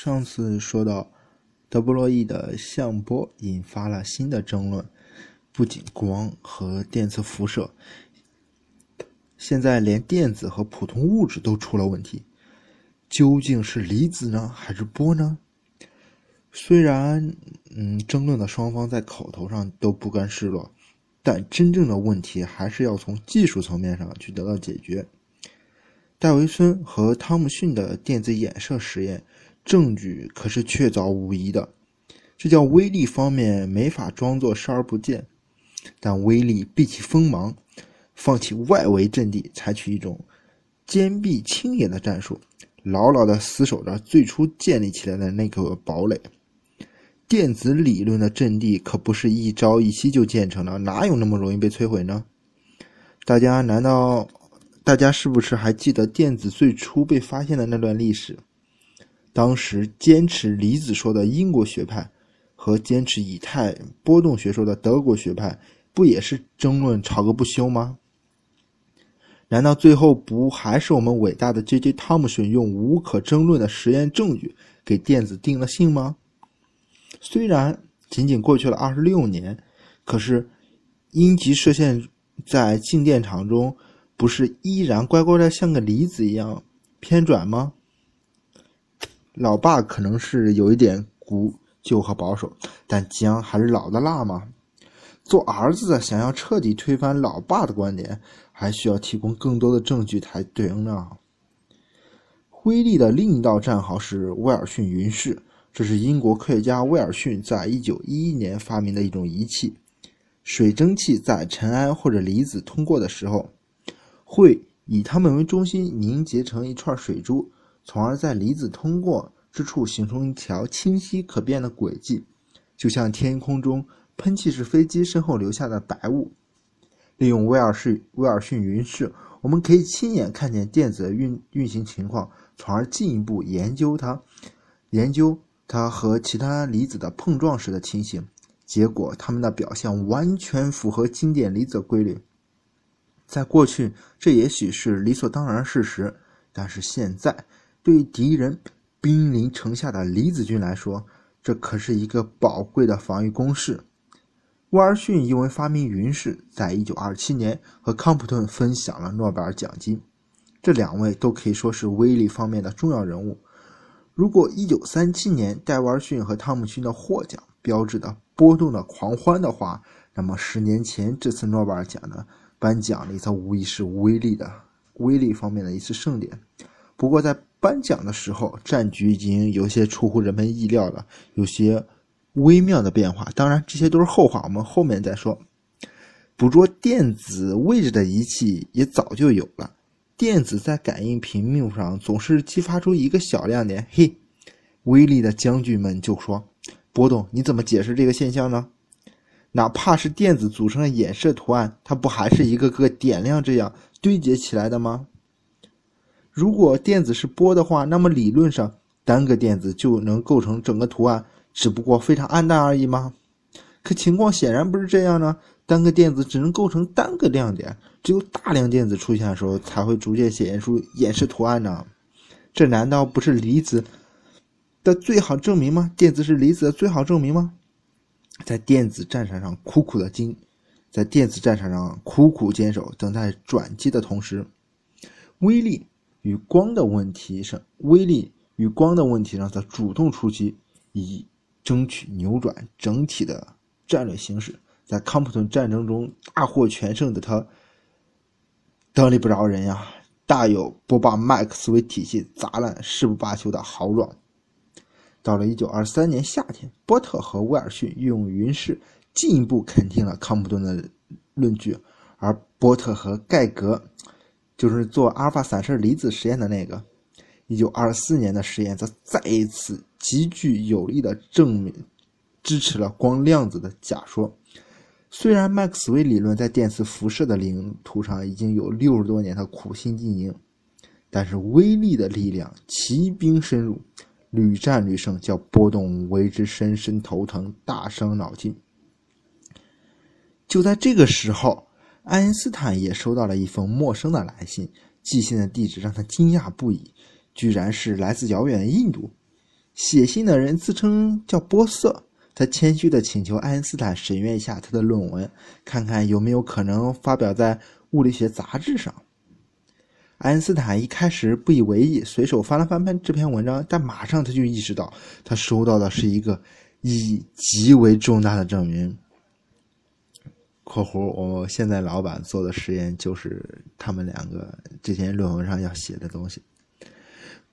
上次说到，德布罗意的相波引发了新的争论，不仅光和电磁辐射，现在连电子和普通物质都出了问题。究竟是离子呢，还是波呢？虽然，嗯，争论的双方在口头上都不甘示弱，但真正的问题还是要从技术层面上去得到解决。戴维森和汤姆逊的电子衍射实验。证据可是确凿无疑的，这叫威力方面没法装作视而不见。但威力避其锋芒，放弃外围阵地，采取一种坚壁清野的战术，牢牢地死守着最初建立起来的那个堡垒。电子理论的阵地可不是一朝一夕就建成的，哪有那么容易被摧毁呢？大家难道大家是不是还记得电子最初被发现的那段历史？当时坚持离子说的英国学派和坚持以太波动学说的德国学派，不也是争论吵个不休吗？难道最后不还是我们伟大的 J.J. 汤姆逊用无可争论的实验证据给电子定了性吗？虽然仅仅过去了二十六年，可是阴极射线在静电场中不是依然乖乖的像个离子一样偏转吗？老爸可能是有一点古旧和保守，但姜还是老的辣嘛。做儿子的想要彻底推翻老爸的观点，还需要提供更多的证据才对应呢。威力的另一道战壕是威尔逊云室，这是英国科学家威尔逊在一九一一年发明的一种仪器。水蒸气在尘埃或者离子通过的时候，会以它们为中心凝结成一串水珠。从而在离子通过之处形成一条清晰可辨的轨迹，就像天空中喷气式飞机身后留下的白雾。利用威尔士威尔逊云室，我们可以亲眼看见电子的运运行情况，从而进一步研究它，研究它和其他离子的碰撞时的情形。结果，它们的表现完全符合经典离子规律。在过去，这也许是理所当然事实，但是现在。对于敌人兵临城下的李子军来说，这可是一个宝贵的防御工事。威尔逊因为发明云式，在一九二七年和康普顿分享了诺贝尔奖金。这两位都可以说是威力方面的重要人物。如果一九三七年戴维尔逊和汤姆逊的获奖标志的波动的狂欢的话，那么十年前这次诺贝尔奖的颁奖礼则无疑是威力的威力方面的一次盛典。不过，在颁奖的时候，战局已经有些出乎人们意料了，有些微妙的变化。当然，这些都是后话，我们后面再说。捕捉电子位置的仪器也早就有了。电子在感应屏幕上总是激发出一个小亮点，嘿，威力的将军们就说：“波动，你怎么解释这个现象呢？哪怕是电子组成的衍射图案，它不还是一个个点亮这样堆叠起来的吗？”如果电子是波的话，那么理论上单个电子就能构成整个图案，只不过非常暗淡而已吗？可情况显然不是这样呢。单个电子只能构成单个亮点，只有大量电子出现的时候，才会逐渐显现出演示图案呢。这难道不是离子的最好证明吗？电子是离子的最好证明吗？在电子战场上苦苦的经，在电子战场上苦苦坚守，等待转机的同时，威力。与光的问题上，威力与光的问题上，则主动出击，以争取扭转整体的战略形势。在康普顿战争中大获全胜的他，得理不饶人呀，大有不把麦克斯韦体系砸烂誓不罢休的豪壮。到了1923年夏天，波特和威尔逊用云式进一步肯定了康普顿的论据，而波特和盖格。就是做阿尔法散射离子实验的那个，一九二四年的实验则再一次极具有力的证明支持了光量子的假说。虽然麦克斯韦理论在电磁辐射的领土上已经有六十多年的苦心经营，但是微粒的力量骑兵深入，屡战屡胜，叫波动为之深深头疼，大伤脑筋。就在这个时候。爱因斯坦也收到了一封陌生的来信，寄信的地址让他惊讶不已，居然是来自遥远的印度。写信的人自称叫波瑟，他谦虚地请求爱因斯坦审阅一下他的论文，看看有没有可能发表在物理学杂志上。爱因斯坦一开始不以为意，随手翻了翻这篇文章，但马上他就意识到，他收到的是一个意义极为重大的证明。（括弧我现在老板做的实验就是他们两个这篇论文上要写的东西。）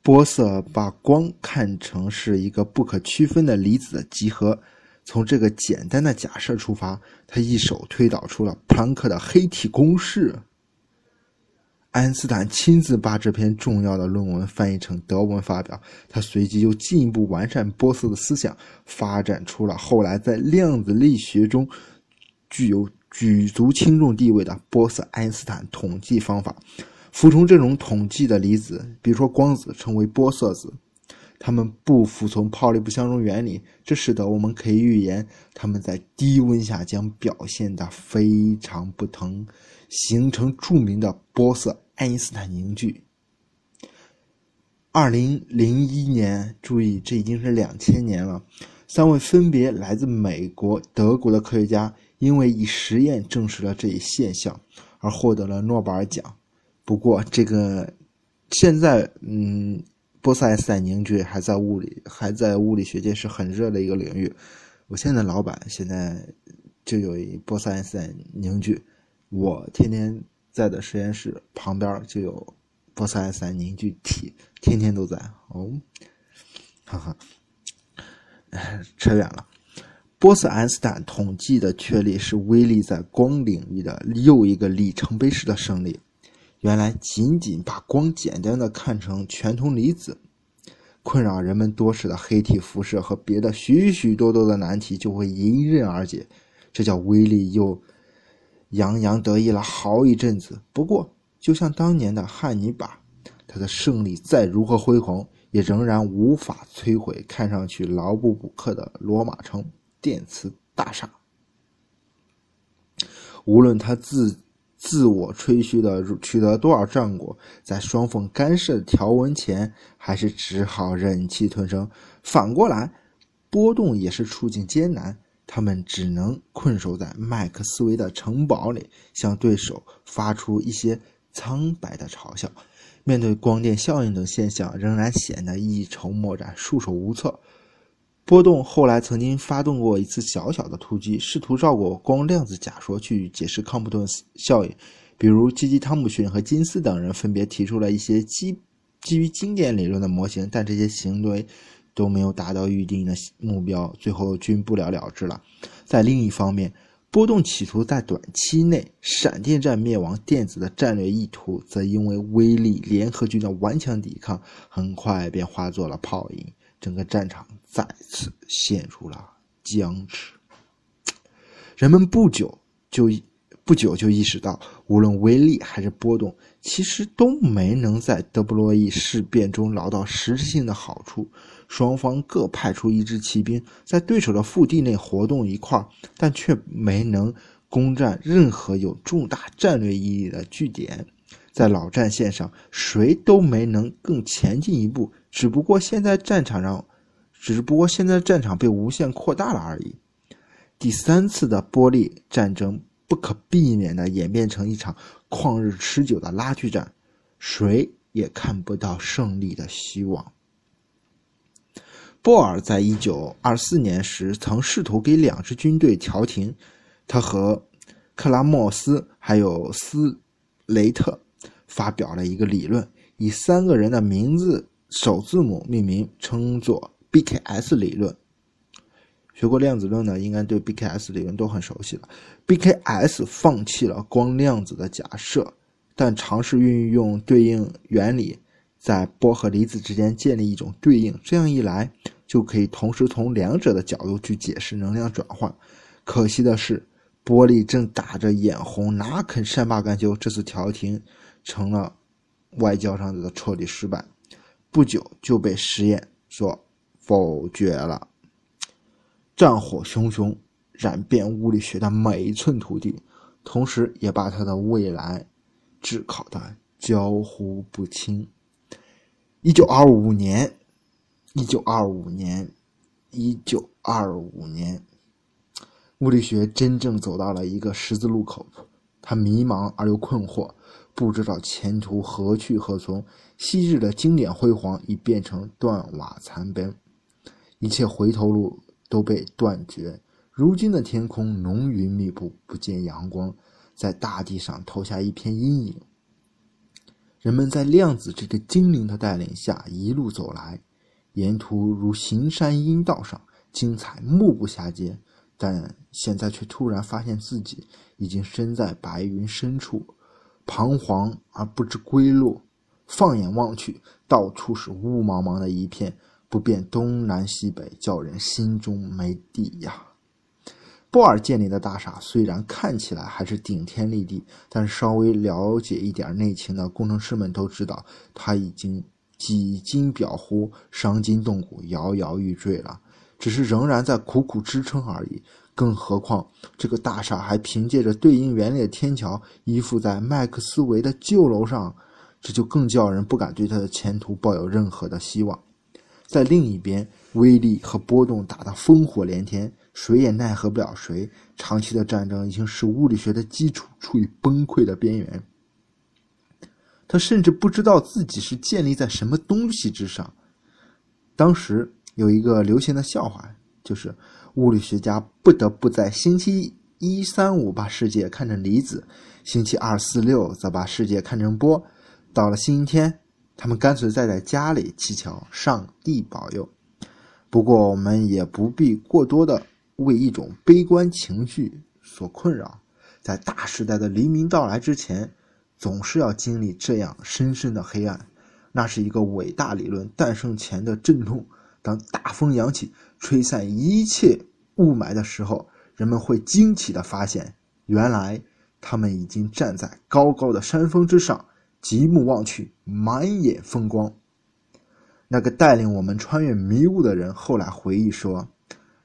波色把光看成是一个不可区分的离子的集合，从这个简单的假设出发，他一手推导出了普朗克的黑体公式。爱因斯坦亲自把这篇重要的论文翻译成德文发表，他随即又进一步完善波色的思想，发展出了后来在量子力学中具有举足轻重地位的波色爱因斯坦统计方法。服从这种统计的离子，比如说光子，称为波色子。它们不服从泡利不相容原理，这使得我们可以预言它们在低温下将表现得非常不同。形成著名的波色爱因斯坦凝聚。二零零一年，注意，这已经是两千年了。三位分别来自美国、德国的科学家，因为以实验证实了这一现象，而获得了诺贝尔奖。不过，这个现在，嗯，波色爱因斯坦凝聚还在物理，还在物理学界是很热的一个领域。我现在老板现在就有一波色爱因斯坦凝聚。我天天在的实验室旁边就有波色爱因斯坦凝聚体，天天都在哦，哈哈，扯远了。波斯爱因斯坦统计的确立是威力在光领域的又一个里程碑式的胜利。原来仅仅把光简单的看成全铜离子，困扰人们多时的黑体辐射和别的许许多多的难题就会迎刃而解。这叫威力又。洋洋得意了好一阵子。不过，就像当年的汉尼拔，他的胜利再如何辉煌，也仍然无法摧毁看上去牢不补课的罗马城电磁大厦。无论他自自我吹嘘的取得多少战果，在双缝干涉条文前，还是只好忍气吞声。反过来，波动也是处境艰难。他们只能困守在麦克斯韦的城堡里，向对手发出一些苍白的嘲笑。面对光电效应等现象，仍然显得一筹莫展、束手无策。波动后来曾经发动过一次小小的突击，试图绕过光量子假说去解释康普顿效应。比如，基基·汤姆逊和金斯等人分别提出了一些基基于经典理论的模型，但这些行为。都没有达到预定的目标，最后均不了了之了。在另一方面，波动企图在短期内闪电战灭亡电子的战略意图，则因为威力联合军的顽强抵抗，很快便化作了泡影，整个战场再次陷入了僵持。人们不久就不久就意识到，无论威力还是波动，其实都没能在德布罗意事变中捞到实质性的好处。双方各派出一支骑兵，在对手的腹地内活动一块但却没能攻占任何有重大战略意义的据点。在老战线上，谁都没能更前进一步。只不过现在战场上，只不过现在战场被无限扩大了而已。第三次的波利战争不可避免地演变成一场旷日持久的拉锯战，谁也看不到胜利的希望。波尔在一九二四年时曾试图给两支军队调停，他和克拉莫斯还有斯雷特发表了一个理论，以三个人的名字首字母命名，称作 BKS 理论。学过量子论的应该对 BKS 理论都很熟悉了。BKS 放弃了光量子的假设，但尝试运用对应原理。在波和离子之间建立一种对应，这样一来就可以同时从两者的角度去解释能量转换。可惜的是，波利正打着眼红，哪肯善罢甘休？这次调停成了外交上的彻底失败，不久就被实验所否决了。战火熊熊，染遍物理学的每一寸土地，同时也把他的未来炙烤的焦糊不清。一九二五年，一九二五年，一九二五年，物理学真正走到了一个十字路口，他迷茫而又困惑，不知道前途何去何从。昔日的经典辉煌已变成断瓦残碑，一切回头路都被断绝。如今的天空浓云密布，不见阳光，在大地上投下一片阴影。人们在量子这个精灵的带领下一路走来。沿途如行山阴道上，精彩目不暇接，但现在却突然发现自己已经身在白云深处，彷徨而不知归路。放眼望去，到处是雾茫茫的一片，不辨东南西北，叫人心中没底呀。波尔建立的大厦虽然看起来还是顶天立地，但稍微了解一点内情的工程师们都知道，它已经。几经表乎，伤筋动骨，摇摇欲坠了。只是仍然在苦苦支撑而已。更何况，这个大厦还凭借着对应原理的天桥依附在麦克斯韦的旧楼上，这就更叫人不敢对他的前途抱有任何的希望。在另一边，威力和波动打得烽火连天，谁也奈何不了谁。长期的战争已经使物理学的基础处于崩溃的边缘。他甚至不知道自己是建立在什么东西之上。当时有一个流行的笑话，就是物理学家不得不在星期一、三、五把世界看成离子，星期二、四、六则把世界看成波。到了星期天，他们干脆再在家里祈求上帝保佑。不过，我们也不必过多的为一种悲观情绪所困扰。在大时代的黎明到来之前。总是要经历这样深深的黑暗，那是一个伟大理论诞生前的阵痛。当大风扬起，吹散一切雾霾的时候，人们会惊奇地发现，原来他们已经站在高高的山峰之上，极目望去，满眼风光。那个带领我们穿越迷雾的人后来回忆说：，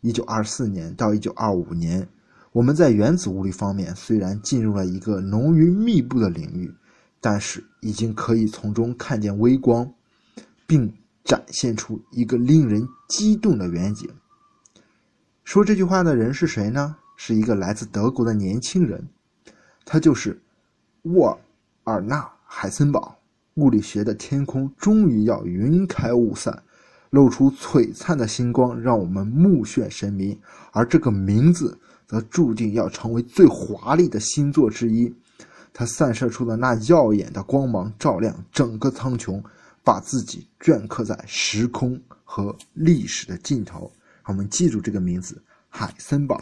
一九二四年到一九二五年。我们在原子物理方面虽然进入了一个浓云密布的领域，但是已经可以从中看见微光，并展现出一个令人激动的远景。说这句话的人是谁呢？是一个来自德国的年轻人，他就是沃尔纳·海森堡。物理学的天空终于要云开雾散，露出璀璨的星光，让我们目眩神迷。而这个名字。则注定要成为最华丽的星座之一。它散射出的那耀眼的光芒，照亮整个苍穹，把自己镌刻在时空和历史的尽头。我们记住这个名字——海森堡。